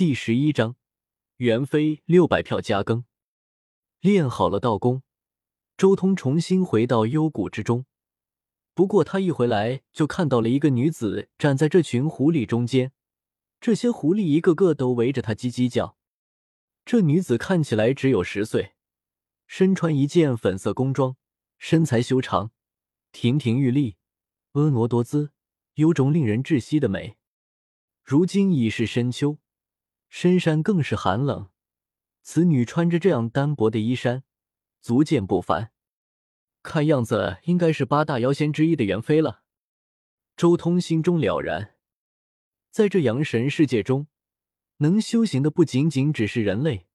第十一章，元妃六百票加更。练好了道功，周通重新回到幽谷之中。不过他一回来就看到了一个女子站在这群狐狸中间，这些狐狸一个个都围着他叽叽叫。这女子看起来只有十岁，身穿一件粉色宫装，身材修长，亭亭玉立，婀娜多姿，有种令人窒息的美。如今已是深秋。深山更是寒冷，此女穿着这样单薄的衣衫，足见不凡。看样子应该是八大妖仙之一的元妃了。周通心中了然，在这阳神世界中，能修行的不仅仅只是人类，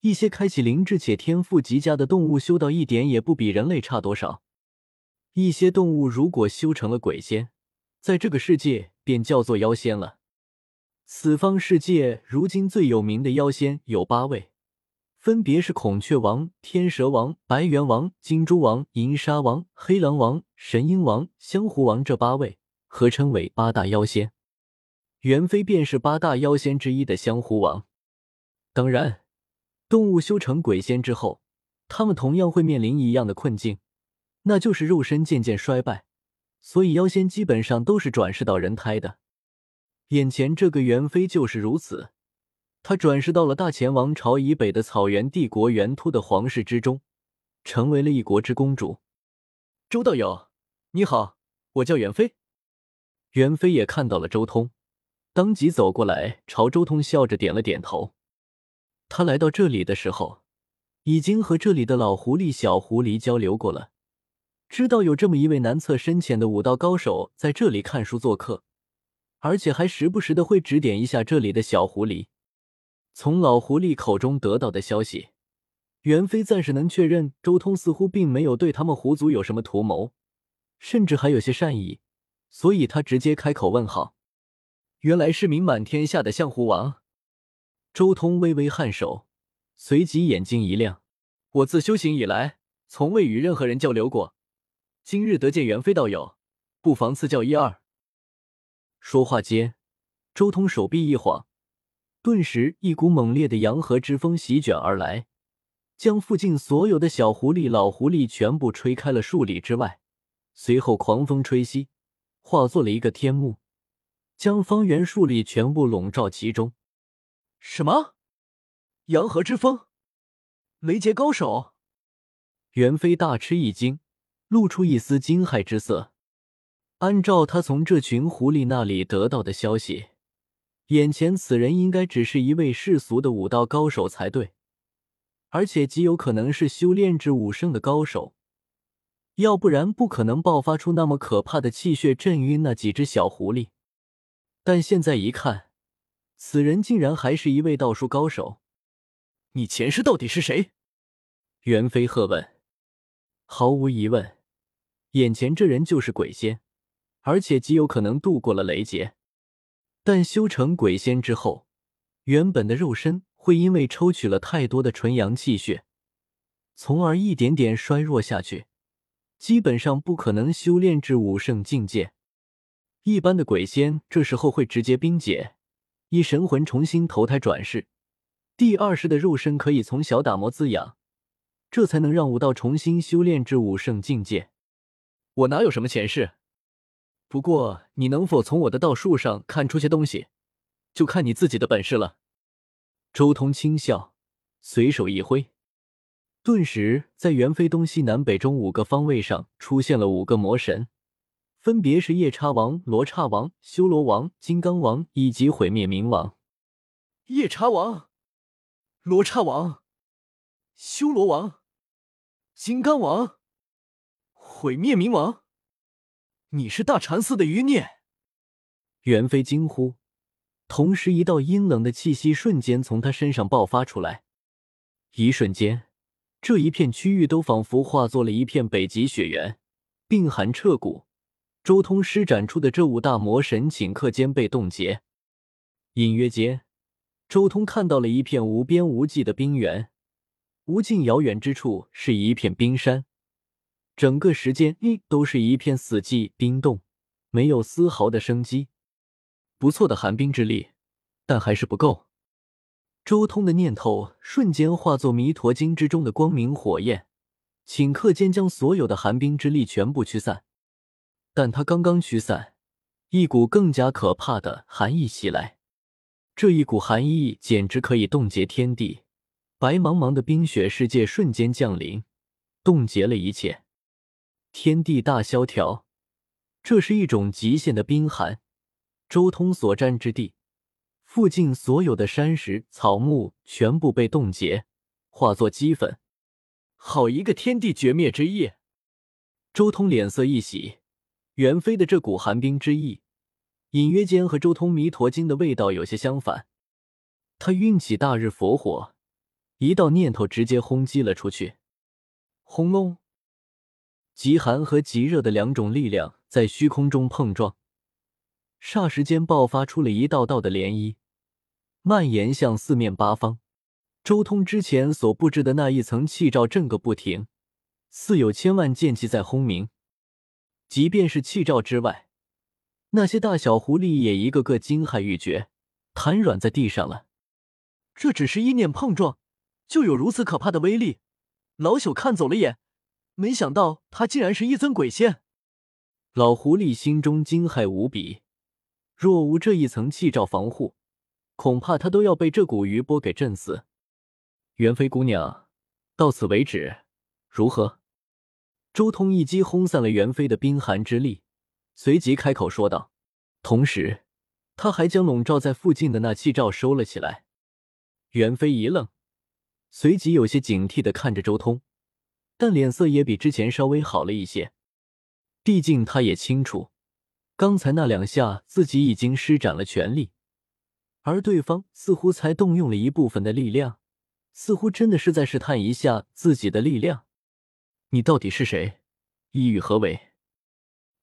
一些开启灵智且天赋极佳的动物，修到一点也不比人类差多少。一些动物如果修成了鬼仙，在这个世界便叫做妖仙了。此方世界如今最有名的妖仙有八位，分别是孔雀王、天蛇王、白猿王、金蛛王、银沙王、黑狼王、神鹰王、香狐王这八位，合称为八大妖仙。元妃便是八大妖仙之一的香狐王。当然，动物修成鬼仙之后，他们同样会面临一样的困境，那就是肉身渐渐衰败，所以妖仙基本上都是转世到人胎的。眼前这个元妃就是如此，她转世到了大前王朝以北的草原帝国元突的皇室之中，成为了一国之公主。周道友，你好，我叫元妃。元妃也看到了周通，当即走过来，朝周通笑着点了点头。他来到这里的时候，已经和这里的老狐狸、小狐狸交流过了，知道有这么一位难测深浅的武道高手在这里看书做客。而且还时不时的会指点一下这里的小狐狸。从老狐狸口中得到的消息，袁飞暂时能确认周通似乎并没有对他们狐族有什么图谋，甚至还有些善意，所以他直接开口问好：“原来是名满天下的象狐王。”周通微微颔首，随即眼睛一亮：“我自修行以来，从未与任何人交流过，今日得见袁飞道友，不妨赐教一二。”说话间，周通手臂一晃，顿时一股猛烈的阳和之风席卷而来，将附近所有的小狐狸、老狐狸全部吹开了数里之外。随后狂风吹袭，化作了一个天幕，将方圆数里全部笼罩其中。什么？阳和之风？雷劫高手？袁飞大吃一惊，露出一丝惊骇之色。按照他从这群狐狸那里得到的消息，眼前此人应该只是一位世俗的武道高手才对，而且极有可能是修炼至武圣的高手，要不然不可能爆发出那么可怕的气血震晕那几只小狐狸。但现在一看，此人竟然还是一位道术高手。你前世到底是谁？袁飞喝问。毫无疑问，眼前这人就是鬼仙。而且极有可能度过了雷劫，但修成鬼仙之后，原本的肉身会因为抽取了太多的纯阳气血，从而一点点衰弱下去，基本上不可能修炼至武圣境界。一般的鬼仙这时候会直接冰解，以神魂重新投胎转世，第二世的肉身可以从小打磨滋养，这才能让武道重新修炼至武圣境界。我哪有什么前世？不过，你能否从我的道术上看出些东西，就看你自己的本事了。周通轻笑，随手一挥，顿时在元非东西南北中五个方位上出现了五个魔神，分别是夜叉王、罗刹王、修罗王、金刚王以及毁灭冥王。夜叉王、罗刹王、修罗王、金刚王、毁灭冥王。你是大禅寺的余孽！元飞惊呼，同时一道阴冷的气息瞬间从他身上爆发出来。一瞬间，这一片区域都仿佛化作了一片北极雪原，冰寒彻骨。周通施展出的这五大魔神顷刻间被冻结。隐约间，周通看到了一片无边无际的冰原，无尽遥远之处是一片冰山。整个时间一都是一片死寂冰冻，没有丝毫的生机。不错的寒冰之力，但还是不够。周通的念头瞬间化作弥陀经之中的光明火焰，顷刻间将所有的寒冰之力全部驱散。但他刚刚驱散，一股更加可怕的寒意袭来。这一股寒意简直可以冻结天地，白茫茫的冰雪世界瞬间降临，冻结了一切，天地大萧条。这是一种极限的冰寒。周通所占之地。附近所有的山石、草木全部被冻结，化作齑粉。好一个天地绝灭之意！周通脸色一喜，袁飞的这股寒冰之意，隐约间和周通弥陀经的味道有些相反。他运起大日佛火，一道念头直接轰击了出去。轰隆！极寒和极热的两种力量在虚空中碰撞，霎时间爆发出了一道道的涟漪。蔓延向四面八方，周通之前所布置的那一层气罩震个不停，似有千万剑气在轰鸣。即便是气罩之外，那些大小狐狸也一个个惊骇欲绝，瘫软在地上了。这只是意念碰撞，就有如此可怕的威力？老朽看走了眼，没想到他竟然是一尊鬼仙。老狐狸心中惊骇无比，若无这一层气罩防护。恐怕他都要被这股余波给震死。元妃姑娘，到此为止，如何？周通一击轰散了元妃的冰寒之力，随即开口说道。同时，他还将笼罩在附近的那气罩收了起来。元妃一愣，随即有些警惕的看着周通，但脸色也比之前稍微好了一些。毕竟他也清楚，刚才那两下自己已经施展了全力。而对方似乎才动用了一部分的力量，似乎真的是在试探一下自己的力量。你到底是谁？意欲何为？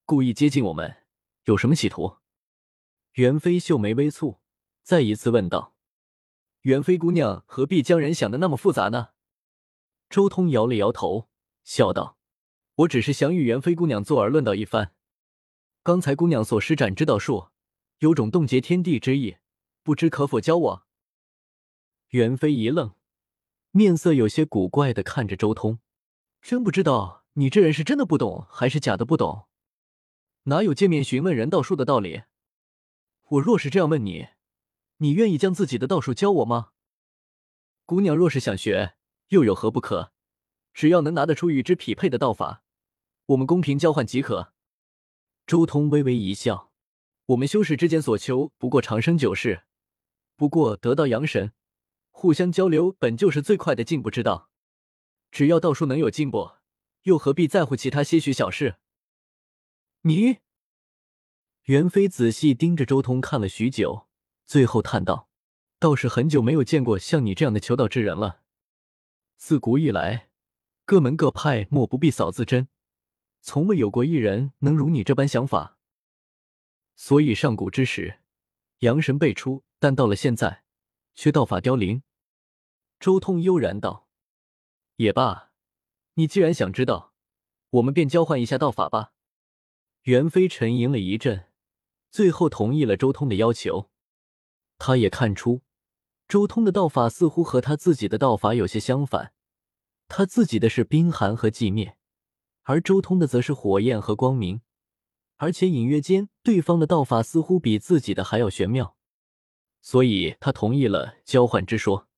故意接近我们，有什么企图？袁飞秀眉微蹙，再一次问道：“袁飞姑娘何必将人想的那么复杂呢？”周通摇了摇头，笑道：“我只是想与袁飞姑娘坐而论道一番。刚才姑娘所施展之道术，有种冻结天地之意。”不知可否教我？袁飞一愣，面色有些古怪的看着周通，真不知道你这人是真的不懂还是假的不懂，哪有见面询问人道术的道理？我若是这样问你，你愿意将自己的道术教我吗？姑娘若是想学，又有何不可？只要能拿得出与之匹配的道法，我们公平交换即可。周通微微一笑，我们修士之间所求不过长生久世。不过得到阳神，互相交流本就是最快的进步之道。只要道术能有进步，又何必在乎其他些许小事？你，袁飞仔细盯着周通看了许久，最后叹道：“倒是很久没有见过像你这样的求道之人了。自古以来，各门各派莫不必扫自珍，从未有过一人能如你这般想法。所以上古之时，阳神辈出。”但到了现在，却道法凋零。周通悠然道：“也罢，你既然想知道，我们便交换一下道法吧。”袁飞沉吟了一阵，最后同意了周通的要求。他也看出，周通的道法似乎和他自己的道法有些相反。他自己的是冰寒和寂灭，而周通的则是火焰和光明。而且隐约间，对方的道法似乎比自己的还要玄妙。所以他同意了交换之说。